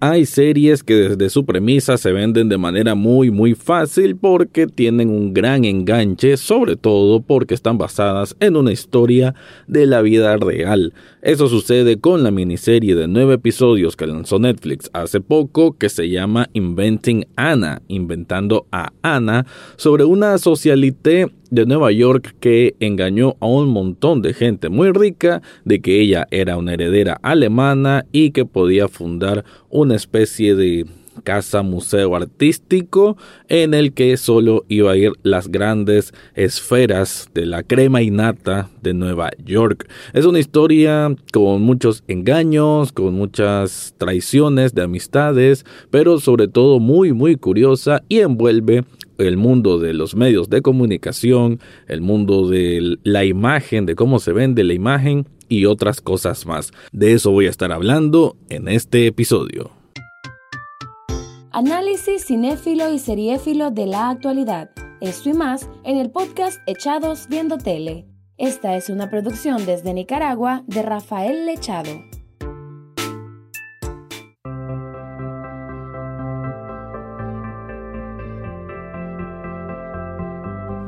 Hay series que desde su premisa se venden de manera muy muy fácil porque tienen un gran enganche, sobre todo porque están basadas en una historia de la vida real. Eso sucede con la miniserie de nueve episodios que lanzó Netflix hace poco que se llama Inventing Anna, inventando a Anna, sobre una socialité de Nueva York que engañó a un montón de gente muy rica de que ella era una heredera alemana y que podía fundar una especie de casa museo artístico en el que solo iba a ir las grandes esferas de la crema innata de Nueva York. Es una historia con muchos engaños, con muchas traiciones de amistades, pero sobre todo muy muy curiosa y envuelve el mundo de los medios de comunicación, el mundo de la imagen, de cómo se vende la imagen y otras cosas más. De eso voy a estar hablando en este episodio. Análisis cinéfilo y seriéfilo de la actualidad. Esto y más en el podcast Echados Viendo Tele. Esta es una producción desde Nicaragua de Rafael Lechado.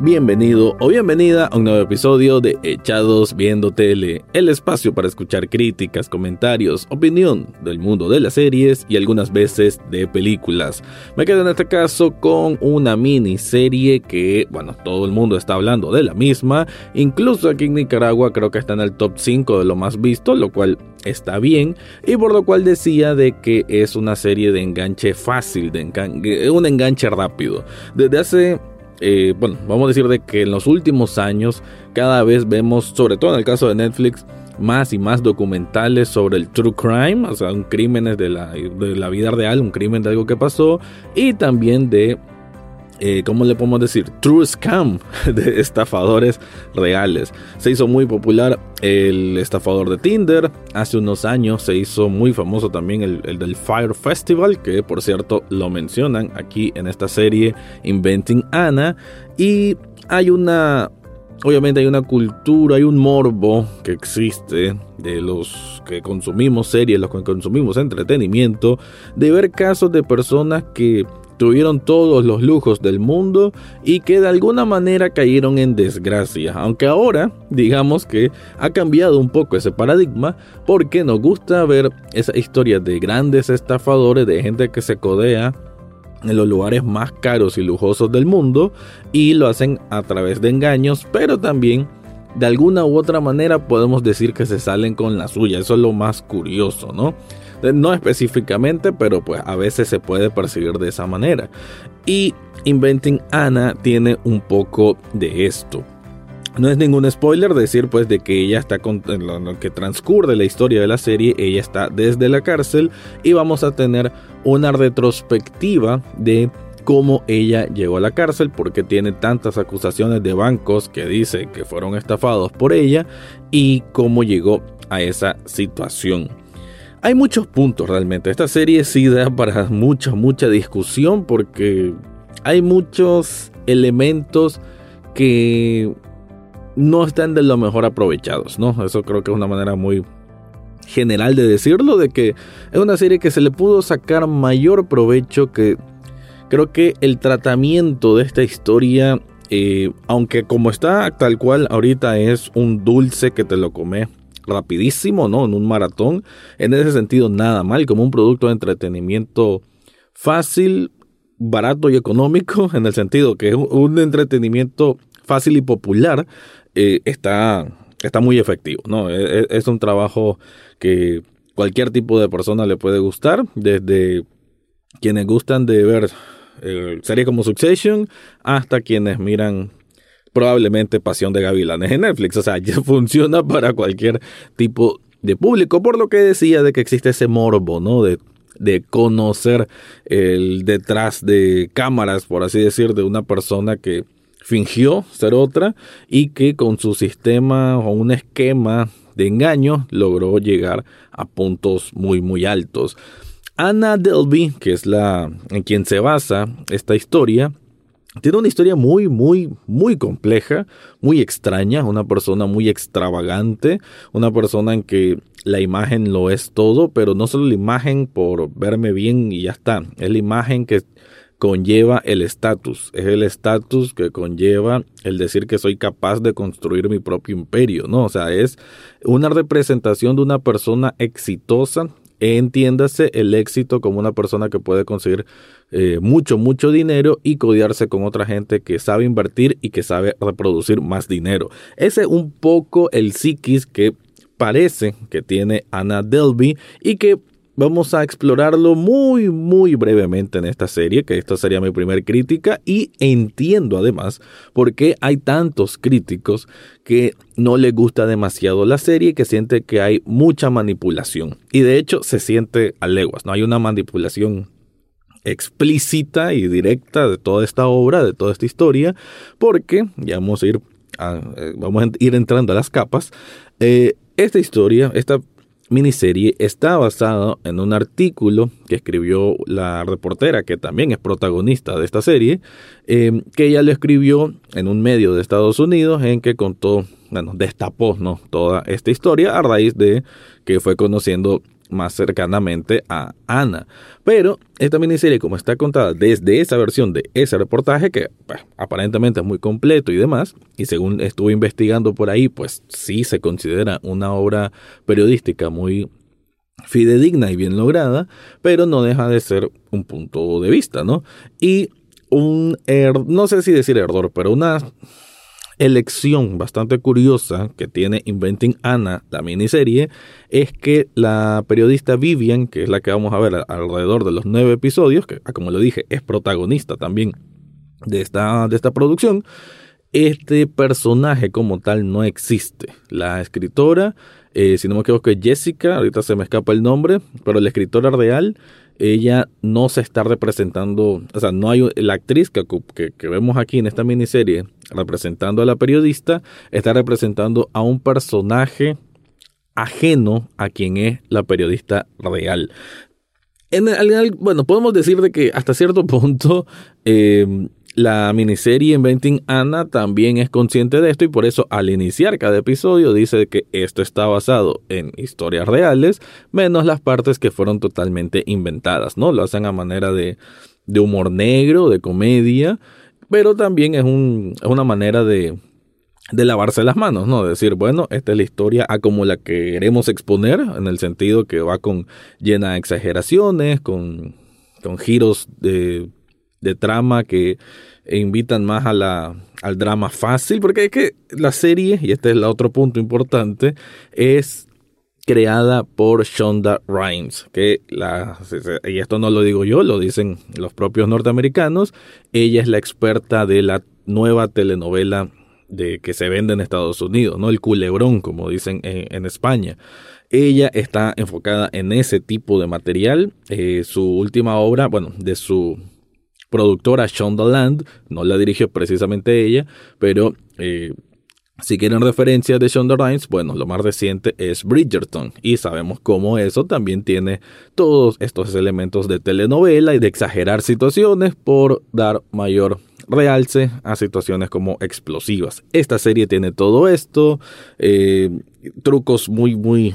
Bienvenido o bienvenida a un nuevo episodio de Echados Viendo Tele, el espacio para escuchar críticas, comentarios, opinión del mundo de las series y algunas veces de películas. Me quedo en este caso con una miniserie que, bueno, todo el mundo está hablando de la misma, incluso aquí en Nicaragua creo que está en el top 5 de lo más visto, lo cual está bien, y por lo cual decía de que es una serie de enganche fácil, de un enganche rápido. Desde hace eh, bueno, vamos a decir de que en los últimos años cada vez vemos, sobre todo en el caso de Netflix, más y más documentales sobre el true crime, o sea, un crímenes de la, de la vida real, un crimen de algo que pasó, y también de eh, ¿cómo le podemos decir? True Scam de estafadores reales. Se hizo muy popular el estafador de Tinder. Hace unos años se hizo muy famoso también el, el, del Fire Festival, que por cierto lo mencionan aquí en esta serie Inventing Anna. Y hay una... Obviamente hay una cultura, hay un morbo que existe de los que consumimos series, los que consumimos entretenimiento, de ver casos de personas que tuvieron todos los lujos del mundo y que de alguna manera cayeron en desgracia. Aunque ahora, digamos que ha cambiado un poco ese paradigma porque nos gusta ver esa historia de grandes estafadores, de gente que se codea en los lugares más caros y lujosos del mundo y lo hacen a través de engaños, pero también de alguna u otra manera podemos decir que se salen con la suya. Eso es lo más curioso, ¿no? No específicamente, pero pues a veces se puede percibir de esa manera. Y Inventing Anna tiene un poco de esto. No es ningún spoiler decir pues de que ella está con en lo que transcurre la historia de la serie, ella está desde la cárcel y vamos a tener una retrospectiva de cómo ella llegó a la cárcel, porque tiene tantas acusaciones de bancos que dice que fueron estafados por ella y cómo llegó a esa situación. Hay muchos puntos realmente. Esta serie sí da para mucha, mucha discusión porque hay muchos elementos que no están de lo mejor aprovechados, ¿no? Eso creo que es una manera muy general de decirlo, de que es una serie que se le pudo sacar mayor provecho que creo que el tratamiento de esta historia, eh, aunque como está tal cual ahorita es un dulce que te lo comes rapidísimo, ¿no? En un maratón. En ese sentido, nada mal, como un producto de entretenimiento fácil, barato y económico, en el sentido que un entretenimiento fácil y popular eh, está, está muy efectivo, ¿no? Es, es, un trabajo que cualquier tipo de persona le puede gustar, desde quienes gustan de ver eh, series como Succession hasta quienes miran probablemente Pasión de Gavilanes en Netflix. O sea, ya funciona para cualquier tipo de público, por lo que decía de que existe ese morbo, ¿no? De, de conocer el detrás de cámaras, por así decir, de una persona que fingió ser otra y que con su sistema o un esquema de engaño logró llegar a puntos muy muy altos. Anna Delby, que es la en quien se basa esta historia, tiene una historia muy, muy, muy compleja, muy extraña, una persona muy extravagante, una persona en que la imagen lo es todo, pero no solo la imagen por verme bien y ya está, es la imagen que conlleva el estatus, es el estatus que conlleva el decir que soy capaz de construir mi propio imperio, ¿no? O sea, es una representación de una persona exitosa entiéndase el éxito como una persona que puede conseguir eh, mucho, mucho dinero y codiarse con otra gente que sabe invertir y que sabe reproducir más dinero. Ese es un poco el psiquis que parece que tiene Anna Delby y que vamos a explorarlo muy, muy brevemente en esta serie, que esta sería mi primer crítica, y entiendo además por qué hay tantos críticos que no les gusta demasiado la serie, que siente que hay mucha manipulación. Y de hecho se siente a leguas, no hay una manipulación explícita y directa de toda esta obra, de toda esta historia, porque ya vamos a ir, eh, vamos a ir entrando a las capas. Eh, esta historia, esta miniserie está basada en un artículo que escribió la reportera, que también es protagonista de esta serie, eh, que ella lo escribió en un medio de Estados Unidos en que contó, bueno, destapó ¿no? toda esta historia a raíz de que fue conociendo más cercanamente a Ana. Pero esta miniserie, como está contada desde esa versión de ese reportaje, que pues, aparentemente es muy completo y demás, y según estuve investigando por ahí, pues sí se considera una obra periodística muy fidedigna y bien lograda, pero no deja de ser un punto de vista, ¿no? Y un, er, no sé si decir error, pero una elección bastante curiosa que tiene Inventing Anna, la miniserie, es que la periodista Vivian, que es la que vamos a ver alrededor de los nueve episodios, que ah, como lo dije, es protagonista también de esta, de esta producción, este personaje como tal no existe. La escritora, eh, si no me equivoco, es Jessica, ahorita se me escapa el nombre, pero la escritora real ella no se está representando, o sea, no hay la actriz que, que, vemos aquí en esta miniserie representando a la periodista, está representando a un personaje ajeno a quien es la periodista real. En bueno, podemos decir de que hasta cierto punto eh, la miniserie Inventing Anna también es consciente de esto y por eso al iniciar cada episodio dice que esto está basado en historias reales, menos las partes que fueron totalmente inventadas, ¿no? Lo hacen a manera de, de humor negro, de comedia, pero también es, un, es una manera de, de lavarse las manos, ¿no? Decir, bueno, esta es la historia a como la que queremos exponer, en el sentido que va con llena de exageraciones, con, con giros de de trama que invitan más a la, al drama fácil, porque es que la serie, y este es el otro punto importante, es creada por Shonda Rhimes, que y esto no lo digo yo, lo dicen los propios norteamericanos, ella es la experta de la nueva telenovela de que se vende en Estados Unidos, ¿no? El culebrón, como dicen en, España. Ella está enfocada en ese tipo de material. Eh, su última obra, bueno, de su productora Shonda Land, no la dirigió precisamente ella, pero eh, si quieren referencias de Shonda Rhimes, bueno, lo más reciente es Bridgerton y sabemos cómo eso también tiene todos estos elementos de telenovela y de exagerar situaciones por dar mayor realce a situaciones como explosivas. Esta serie tiene todo esto, eh, trucos muy, muy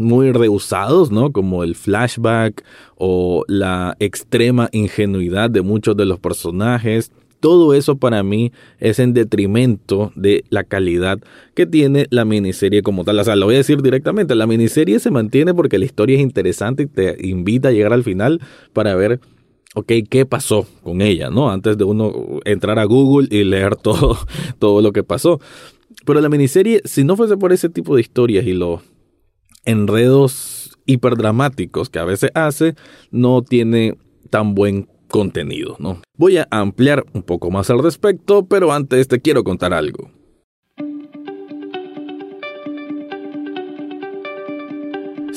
muy rehusados, ¿no? Como el flashback o la extrema ingenuidad de muchos de los personajes. Todo eso para mí es en detrimento de la calidad que tiene la miniserie como tal. O sea, lo voy a decir directamente, la miniserie se mantiene porque la historia es interesante y te invita a llegar al final para ver ok, ¿qué pasó con ella? ¿No? Antes de uno entrar a Google y leer todo, todo lo que pasó. Pero la miniserie, si no fuese por ese tipo de historias y lo enredos hiperdramáticos que a veces hace, no tiene tan buen contenido, ¿no? Voy a ampliar un poco más al respecto, pero antes te quiero contar algo.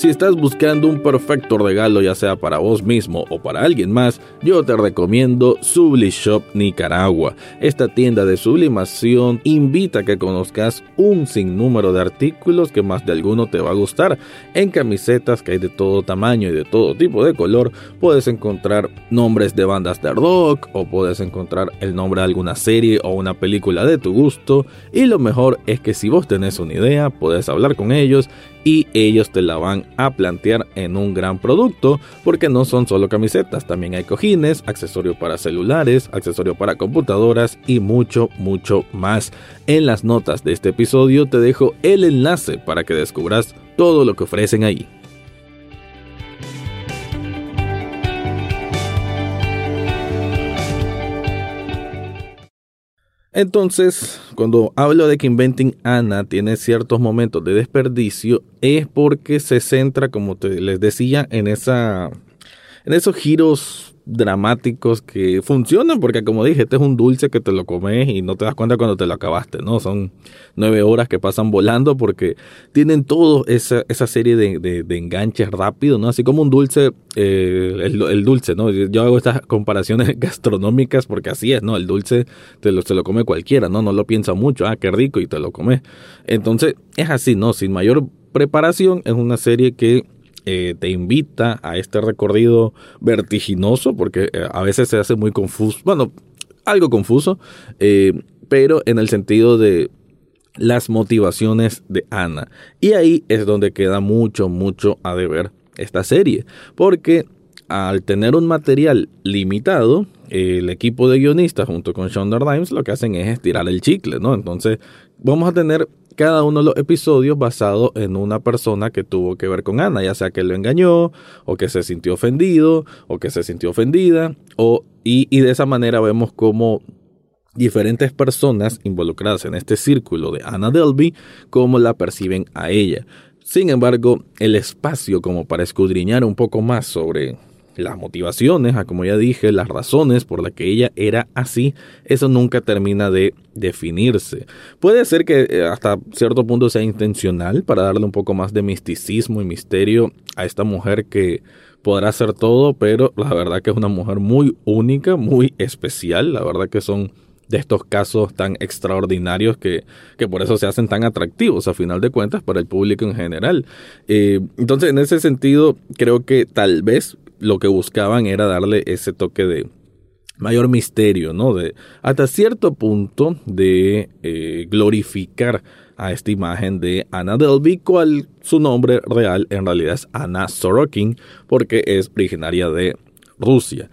Si estás buscando un perfecto regalo ya sea para vos mismo o para alguien más, yo te recomiendo Sublishop Nicaragua. Esta tienda de sublimación invita a que conozcas un sinnúmero de artículos que más de alguno te va a gustar. En camisetas que hay de todo tamaño y de todo tipo de color, puedes encontrar nombres de bandas de rock o puedes encontrar el nombre de alguna serie o una película de tu gusto. Y lo mejor es que si vos tenés una idea, puedes hablar con ellos y ellos te la van a plantear en un gran producto porque no son solo camisetas, también hay cojines, accesorio para celulares, accesorio para computadoras y mucho, mucho más. En las notas de este episodio te dejo el enlace para que descubras todo lo que ofrecen ahí. Entonces, cuando hablo de que Inventing Anna tiene ciertos momentos de desperdicio, es porque se centra, como te, les decía, en esa en esos giros dramáticos que funcionan, porque como dije, este es un dulce que te lo comes y no te das cuenta cuando te lo acabaste, ¿no? Son nueve horas que pasan volando porque tienen todo esa, esa serie de, de, enganches rápidos, ¿no? Así como un dulce, eh, el, dulce, ¿no? Yo hago estas comparaciones gastronómicas porque así es, ¿no? El dulce te lo, se lo come cualquiera, ¿no? No lo piensa mucho, ah, qué rico y te lo comes. Entonces, es así, ¿no? Sin mayor preparación, es una serie que eh, te invita a este recorrido vertiginoso, porque eh, a veces se hace muy confuso, bueno, algo confuso, eh, pero en el sentido de las motivaciones de Ana. Y ahí es donde queda mucho, mucho a deber esta serie, porque al tener un material limitado, el equipo de guionistas junto con Shonda Rhimes lo que hacen es estirar el chicle, ¿no? Entonces vamos a tener cada uno de los episodios basado en una persona que tuvo que ver con Ana, ya sea que lo engañó, o que se sintió ofendido, o que se sintió ofendida, o, y, y de esa manera vemos cómo diferentes personas involucradas en este círculo de Ana Delby, cómo la perciben a ella. Sin embargo, el espacio como para escudriñar un poco más sobre las motivaciones, a como ya dije, las razones por las que ella era así, eso nunca termina de definirse. Puede ser que eh, hasta cierto punto sea intencional para darle un poco más de misticismo y misterio a esta mujer que podrá hacer todo, pero la verdad que es una mujer muy única, muy especial, la verdad que son de estos casos tan extraordinarios que, que, por eso se hacen tan atractivos a final de cuentas para el público en general. Eh, entonces, en ese sentido, creo que tal vez lo que buscaban era darle ese toque de mayor misterio, ¿no? De hasta cierto punto de eh, glorificar a esta imagen de Anna Delvey, cual su nombre real en realidad es Anna Sorokin, porque es originaria de Rusia.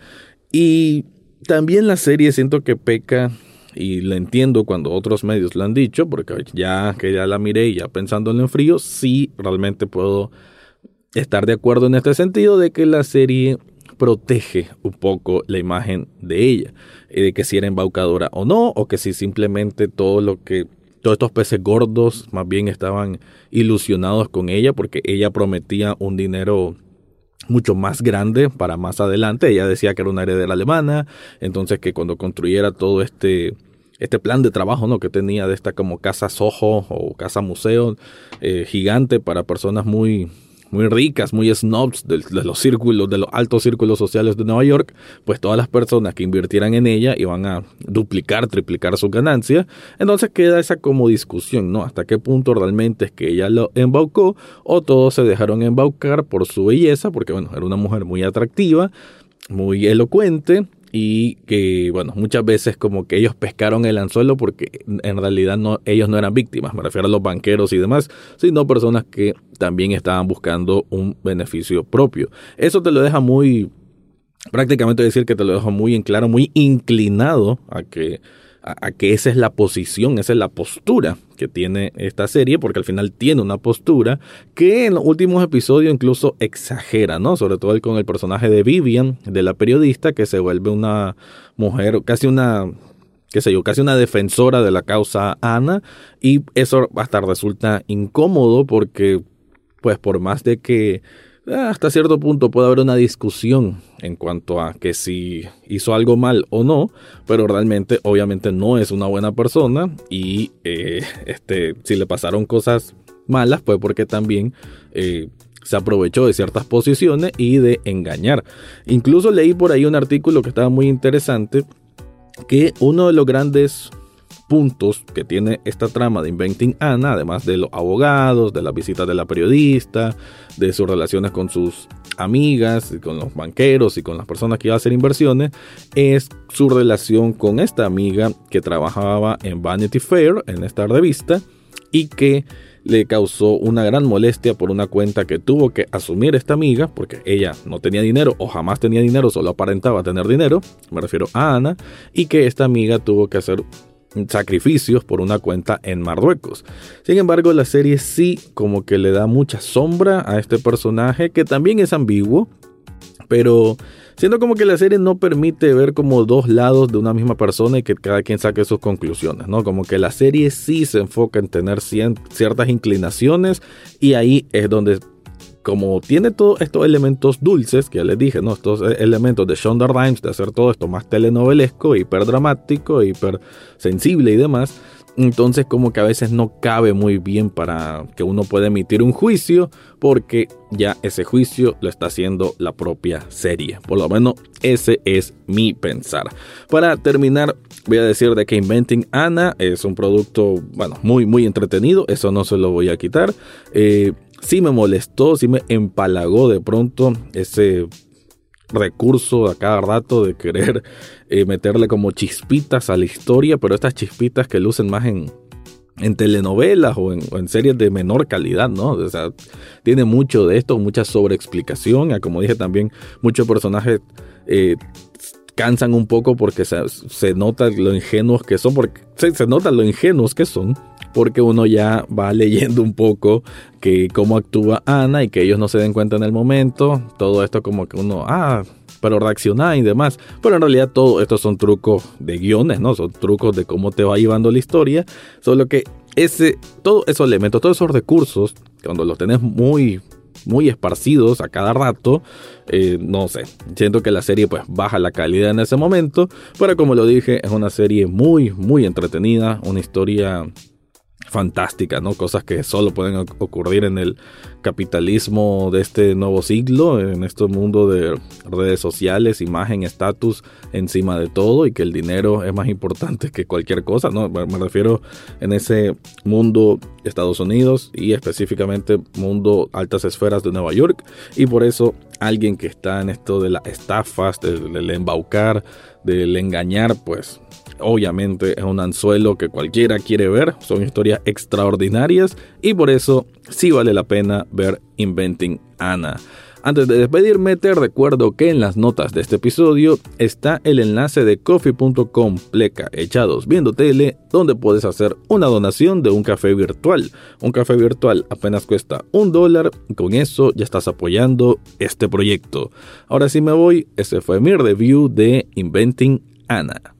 Y también la serie siento que peca, y lo entiendo cuando otros medios lo han dicho, porque ya que ya la miré y ya pensándolo en frío, sí realmente puedo estar de acuerdo en este sentido de que la serie protege un poco la imagen de ella, de que si era embaucadora o no, o que si simplemente todo lo que todos estos peces gordos más bien estaban ilusionados con ella porque ella prometía un dinero mucho más grande para más adelante. Ella decía que era una heredera alemana, entonces que cuando construyera todo este este plan de trabajo ¿no? que tenía de esta como casa Soho o casa museo eh, gigante para personas muy muy ricas, muy snobs de, los círculos, de los altos círculos sociales de Nueva York, pues todas las personas que invirtieran en ella iban a duplicar, triplicar su ganancia. Entonces queda esa como discusión, ¿no? Hasta qué punto realmente es que ella lo embaucó o todos se dejaron embaucar por su belleza, porque bueno, era una mujer muy atractiva, muy elocuente, y que, bueno, muchas veces como que ellos pescaron el anzuelo porque en realidad no, ellos no eran víctimas, me refiero a los banqueros y demás, sino personas que también estaban buscando un beneficio propio. Eso te lo deja muy, prácticamente decir que te lo deja muy en claro, muy inclinado a que a, que esa es la posición, esa es la postura que tiene esta serie, porque al final tiene una postura que en los últimos episodios incluso exagera, ¿no? Sobre todo con el personaje de Vivian, de la periodista, que se vuelve una mujer, casi una qué sé yo, casi una defensora de la causa Ana, y eso hasta resulta incómodo porque, pues por más de que hasta cierto punto puede haber una discusión en cuanto a que si hizo algo mal o no, pero realmente obviamente no es una buena persona y eh, este, si le pasaron cosas malas fue porque también eh, se aprovechó de ciertas posiciones y de engañar. Incluso leí por ahí un artículo que estaba muy interesante que uno de los grandes puntos que tiene esta trama de Inventing Anna, además de los abogados, de las visitas de la periodista, de sus relaciones con sus amigas, con los banqueros y con las personas que iban a hacer inversiones, es su relación con esta amiga que trabajaba en Vanity Fair, en esta revista, y que le causó una gran molestia por una cuenta que tuvo que asumir esta amiga, porque ella no tenía dinero o jamás tenía dinero, solo aparentaba tener dinero, me refiero a Ana, y que esta amiga tuvo que hacer sacrificios por una cuenta en Marruecos. Sin embargo, la serie sí como que le da mucha sombra a este personaje que también es ambiguo, pero siento como que la serie no permite ver como dos lados de una misma persona y que cada quien saque sus conclusiones, ¿no? Como que la serie sí se enfoca en tener ciertas inclinaciones y ahí es donde como tiene todos estos elementos dulces, que ya les dije, ¿no? Estos e-, elementos de Shonda Rhimes, de hacer todo esto más telenovelesco, hiper dramático, hiper sensible y demás, entonces como que a veces no cabe muy bien para que uno pueda emitir un juicio, porque ya ese juicio lo está haciendo la propia serie. Por lo menos ese es mi pensar. Para terminar, voy a decir de que Inventing Anna es un producto, bueno, muy, muy entretenido, eso no se lo voy a quitar. Eh, sí me molestó, sí me empalagó de pronto ese recurso a cada rato de querer eh, meterle como chispitas a la historia, pero estas chispitas que lucen más en, en telenovelas o en, series de menor calidad, ¿no? O sea, tiene mucho de esto, mucha sobreexplicación, como dije también, muchos personajes eh, cansan un poco porque se, se, nota lo ingenuos que son, porque se, se nota lo ingenuos que son, porque uno ya va leyendo un poco que cómo actúa Ana y que ellos no se den cuenta en el momento, todo esto como que uno, ah, pero reaccionar y demás. Pero en realidad todo esto son trucos de guiones, ¿no? Son trucos de cómo te va llevando la historia. Solo que ese, todos esos elementos, todos esos recursos, cuando los tenés muy muy esparcidos a cada rato. Eh, no sé, siento que la serie pues baja la calidad en ese momento, pero como lo dije, es una serie muy, muy entretenida, una historia fantástica, ¿no? Cosas que solo pueden ocurrir en el capitalismo de este nuevo siglo, en este mundo de redes sociales, imagen, estatus encima de todo y que el dinero es más importante que cualquier cosa, ¿no? Me refiero en ese mundo Estados Unidos y específicamente mundo altas esferas de Nueva York y por eso alguien que está en esto de las estafas, del embaucar, del engañar, pues obviamente es un anzuelo que cualquiera quiere ver, son historias extraordinarias y por eso sí vale la pena ver Inventing Anna. Antes de despedirme, te recuerdo que en las notas de este episodio está el enlace de coffee.com pleca echados viendo tele, donde puedes hacer una donación de un café virtual. Un café virtual apenas cuesta un dólar, con eso ya estás apoyando este proyecto. Ahora sí me voy, ese fue mi review de Inventing Anna.